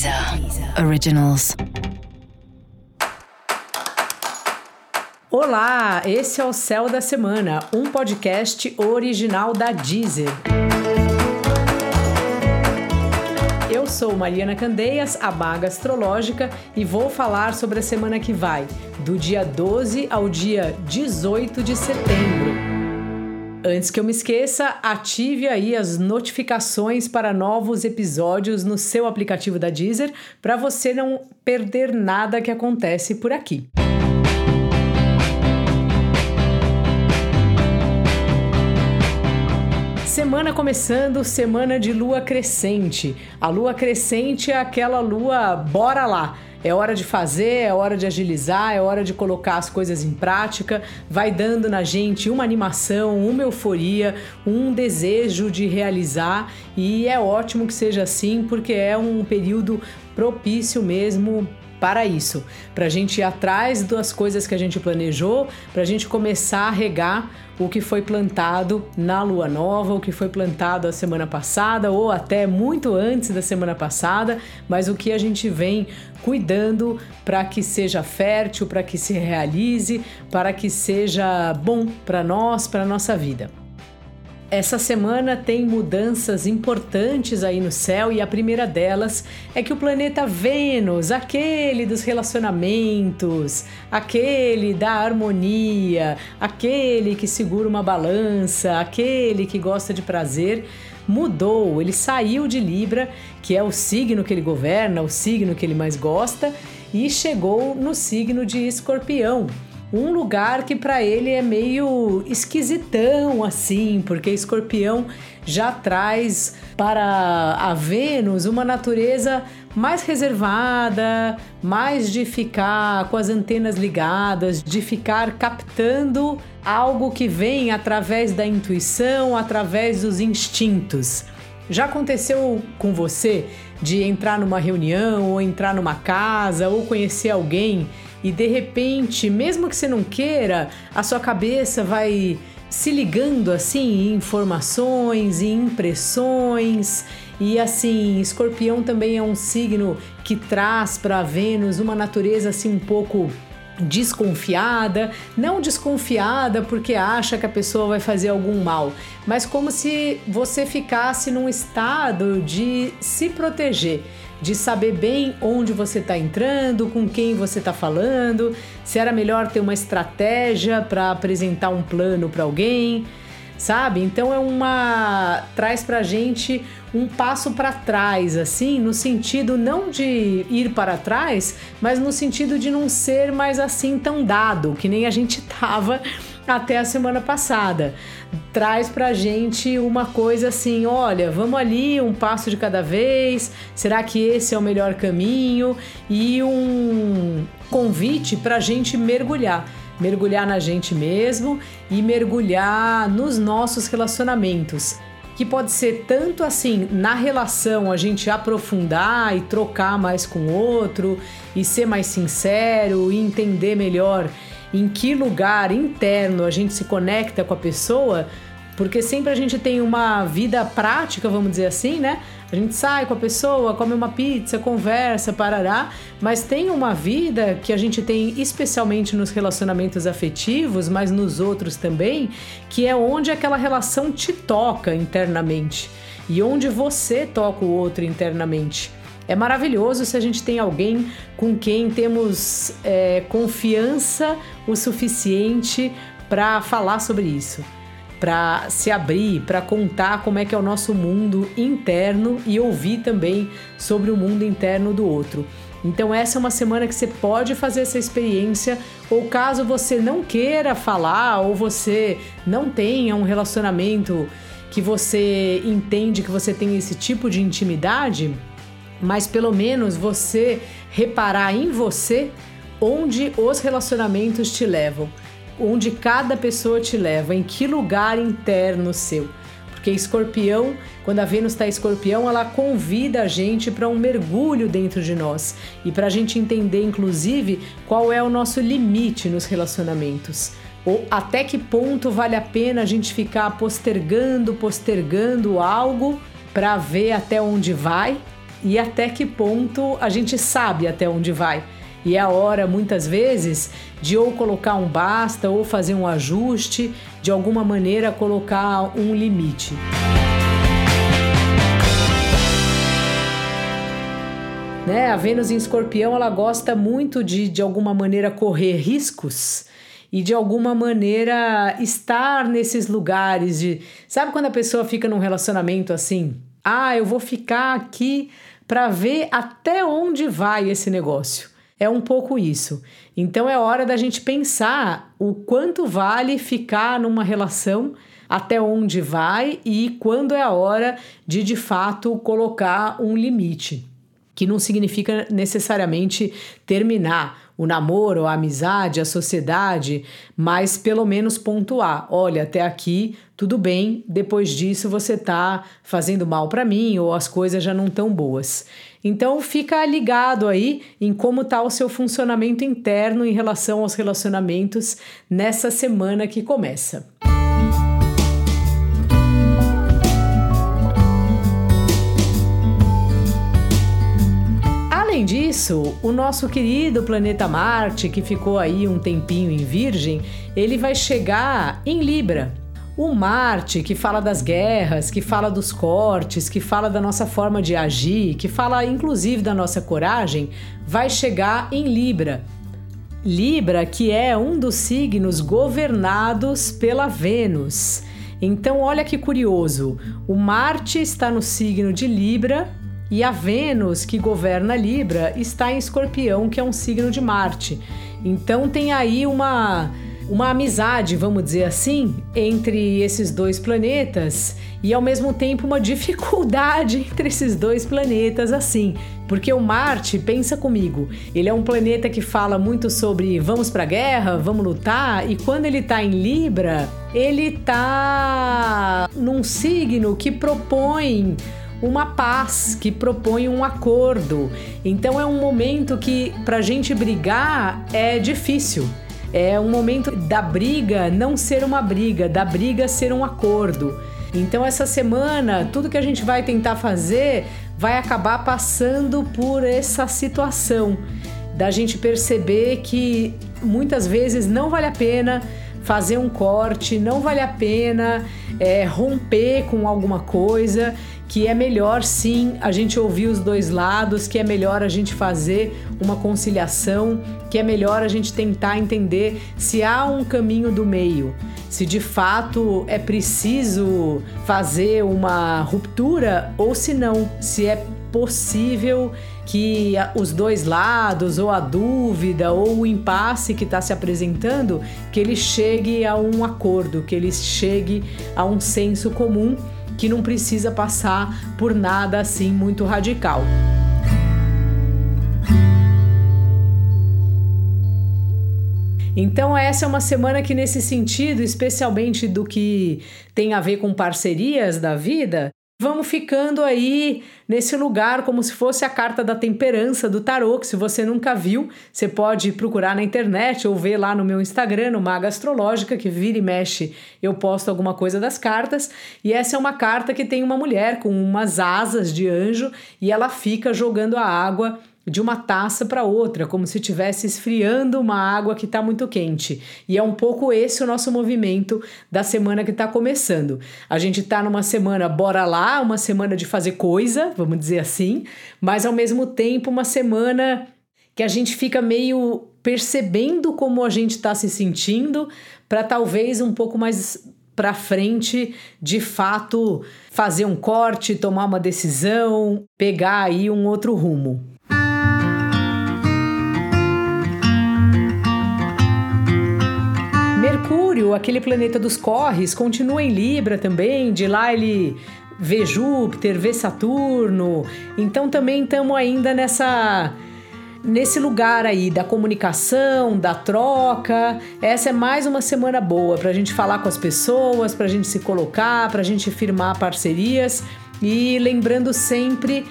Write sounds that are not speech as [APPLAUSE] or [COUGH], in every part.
Deezer Originals. Olá, esse é o Céu da Semana, um podcast original da Deezer. Eu sou Mariana Candeias, a Baga Astrológica, e vou falar sobre a semana que vai, do dia 12 ao dia 18 de setembro. Antes que eu me esqueça, ative aí as notificações para novos episódios no seu aplicativo da Deezer para você não perder nada que acontece por aqui. Semana começando, semana de lua crescente. A lua crescente é aquela lua, bora lá é hora de fazer, é hora de agilizar, é hora de colocar as coisas em prática. Vai dando na gente uma animação, uma euforia, um desejo de realizar e é ótimo que seja assim porque é um período propício mesmo para isso, para a gente ir atrás das coisas que a gente planejou, para a gente começar a regar o que foi plantado na lua nova, o que foi plantado a semana passada ou até muito antes da semana passada, mas o que a gente vem cuidando para que seja fértil, para que se realize, para que seja bom para nós, para nossa vida. Essa semana tem mudanças importantes aí no céu e a primeira delas é que o planeta Vênus, aquele dos relacionamentos, aquele da harmonia, aquele que segura uma balança, aquele que gosta de prazer, mudou. Ele saiu de Libra, que é o signo que ele governa, o signo que ele mais gosta, e chegou no signo de Escorpião um lugar que para ele é meio esquisitão assim, porque Escorpião já traz para a Vênus uma natureza mais reservada, mais de ficar com as antenas ligadas, de ficar captando algo que vem através da intuição, através dos instintos. Já aconteceu com você de entrar numa reunião ou entrar numa casa ou conhecer alguém e de repente, mesmo que você não queira, a sua cabeça vai se ligando assim em informações e impressões. E assim, Escorpião também é um signo que traz para Vênus uma natureza assim um pouco desconfiada, não desconfiada porque acha que a pessoa vai fazer algum mal, mas como se você ficasse num estado de se proteger de saber bem onde você está entrando, com quem você está falando, se era melhor ter uma estratégia para apresentar um plano para alguém, sabe? Então é uma traz para gente um passo para trás, assim, no sentido não de ir para trás, mas no sentido de não ser mais assim tão dado, que nem a gente [LAUGHS] tava até a semana passada. Traz pra gente uma coisa assim: olha, vamos ali, um passo de cada vez, será que esse é o melhor caminho? E um convite pra gente mergulhar mergulhar na gente mesmo e mergulhar nos nossos relacionamentos. Que pode ser tanto assim na relação a gente aprofundar e trocar mais com o outro e ser mais sincero e entender melhor em que lugar interno a gente se conecta com a pessoa, porque sempre a gente tem uma vida prática, vamos dizer assim, né? A gente sai com a pessoa, come uma pizza, conversa, parará, mas tem uma vida que a gente tem especialmente nos relacionamentos afetivos, mas nos outros também, que é onde aquela relação te toca internamente e onde você toca o outro internamente. É maravilhoso se a gente tem alguém com quem temos é, confiança o suficiente para falar sobre isso, para se abrir, para contar como é que é o nosso mundo interno e ouvir também sobre o mundo interno do outro. Então essa é uma semana que você pode fazer essa experiência, ou caso você não queira falar ou você não tenha um relacionamento que você entende que você tem esse tipo de intimidade, mas pelo menos você reparar em você onde os relacionamentos te levam, onde cada pessoa te leva, em que lugar interno seu. Porque escorpião, quando a Vênus está escorpião, ela convida a gente para um mergulho dentro de nós e para a gente entender, inclusive, qual é o nosso limite nos relacionamentos. Ou até que ponto vale a pena a gente ficar postergando, postergando algo para ver até onde vai e até que ponto a gente sabe até onde vai. E é a hora, muitas vezes, de ou colocar um basta ou fazer um ajuste, de alguma maneira colocar um limite. Né? A Vênus em Escorpião ela gosta muito de, de alguma maneira, correr riscos e de alguma maneira estar nesses lugares de. Sabe quando a pessoa fica num relacionamento assim? Ah, eu vou ficar aqui para ver até onde vai esse negócio. É um pouco isso. Então é hora da gente pensar o quanto vale ficar numa relação, até onde vai e quando é a hora de de fato colocar um limite, que não significa necessariamente terminar o namoro, a amizade, a sociedade, mas pelo menos pontuar. Olha, até aqui tudo bem, depois disso você tá fazendo mal para mim ou as coisas já não tão boas. Então fica ligado aí em como tá o seu funcionamento interno em relação aos relacionamentos nessa semana que começa. Além disso, o nosso querido planeta Marte, que ficou aí um tempinho em Virgem, ele vai chegar em Libra. O Marte, que fala das guerras, que fala dos cortes, que fala da nossa forma de agir, que fala inclusive da nossa coragem, vai chegar em Libra. Libra, que é um dos signos governados pela Vênus. Então, olha que curioso: o Marte está no signo de Libra e a Vênus, que governa Libra, está em Escorpião, que é um signo de Marte. Então tem aí uma uma amizade, vamos dizer assim, entre esses dois planetas e ao mesmo tempo uma [LAUGHS] dificuldade entre esses dois planetas assim, porque o Marte, pensa comigo, ele é um planeta que fala muito sobre vamos para guerra, vamos lutar, e quando ele tá em Libra, ele tá num signo que propõe uma paz, que propõe um acordo. Então é um momento que para a gente brigar é difícil. É um momento da briga não ser uma briga, da briga ser um acordo. Então essa semana, tudo que a gente vai tentar fazer vai acabar passando por essa situação da gente perceber que muitas vezes não vale a pena fazer um corte, não vale a pena é, romper com alguma coisa que é melhor sim a gente ouvir os dois lados, que é melhor a gente fazer uma conciliação, que é melhor a gente tentar entender se há um caminho do meio, se de fato é preciso fazer uma ruptura ou se não, se é possível que os dois lados, ou a dúvida, ou o impasse que está se apresentando, que ele chegue a um acordo, que ele chegue a um senso comum que não precisa passar por nada assim muito radical. Então, essa é uma semana que, nesse sentido, especialmente do que tem a ver com parcerias da vida, Vamos ficando aí nesse lugar como se fosse a carta da temperança do tarô, que se você nunca viu, você pode procurar na internet ou ver lá no meu Instagram, no Maga Astrológica, que vira e mexe, eu posto alguma coisa das cartas. E essa é uma carta que tem uma mulher com umas asas de anjo e ela fica jogando a água de uma taça para outra, como se estivesse esfriando uma água que está muito quente. E é um pouco esse o nosso movimento da semana que está começando. A gente está numa semana, bora lá, uma semana de fazer coisa, vamos dizer assim, mas ao mesmo tempo uma semana que a gente fica meio percebendo como a gente está se sentindo, para talvez um pouco mais para frente, de fato, fazer um corte, tomar uma decisão, pegar aí um outro rumo. Aquele planeta dos corres, continua em Libra também, de lá ele vê Júpiter, vê Saturno. Então também estamos ainda nessa nesse lugar aí da comunicação, da troca. Essa é mais uma semana boa para a gente falar com as pessoas, para a gente se colocar, para a gente firmar parcerias e lembrando sempre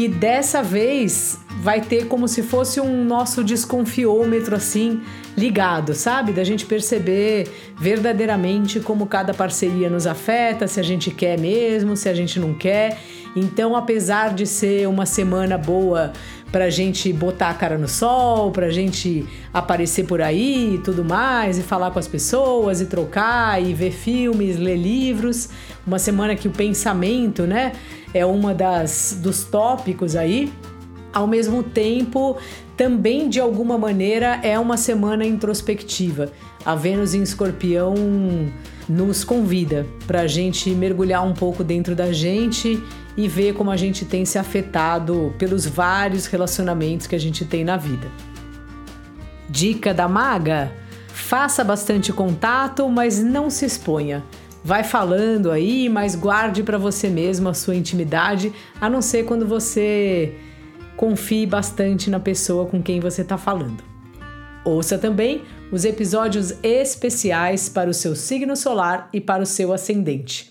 que dessa vez vai ter como se fosse um nosso desconfiômetro assim ligado, sabe? Da gente perceber verdadeiramente como cada parceria nos afeta, se a gente quer mesmo, se a gente não quer. Então, apesar de ser uma semana boa pra gente botar a cara no sol, pra gente aparecer por aí e tudo mais, e falar com as pessoas, e trocar, e ver filmes, ler livros. Uma semana que o pensamento, né, é uma das dos tópicos aí. Ao mesmo tempo, também de alguma maneira é uma semana introspectiva. A Vênus em Escorpião nos convida para a gente mergulhar um pouco dentro da gente e ver como a gente tem se afetado pelos vários relacionamentos que a gente tem na vida. Dica da maga: faça bastante contato, mas não se exponha. Vai falando aí, mas guarde para você mesmo a sua intimidade, a não ser quando você confie bastante na pessoa com quem você está falando. Ouça também os episódios especiais para o seu signo solar e para o seu ascendente.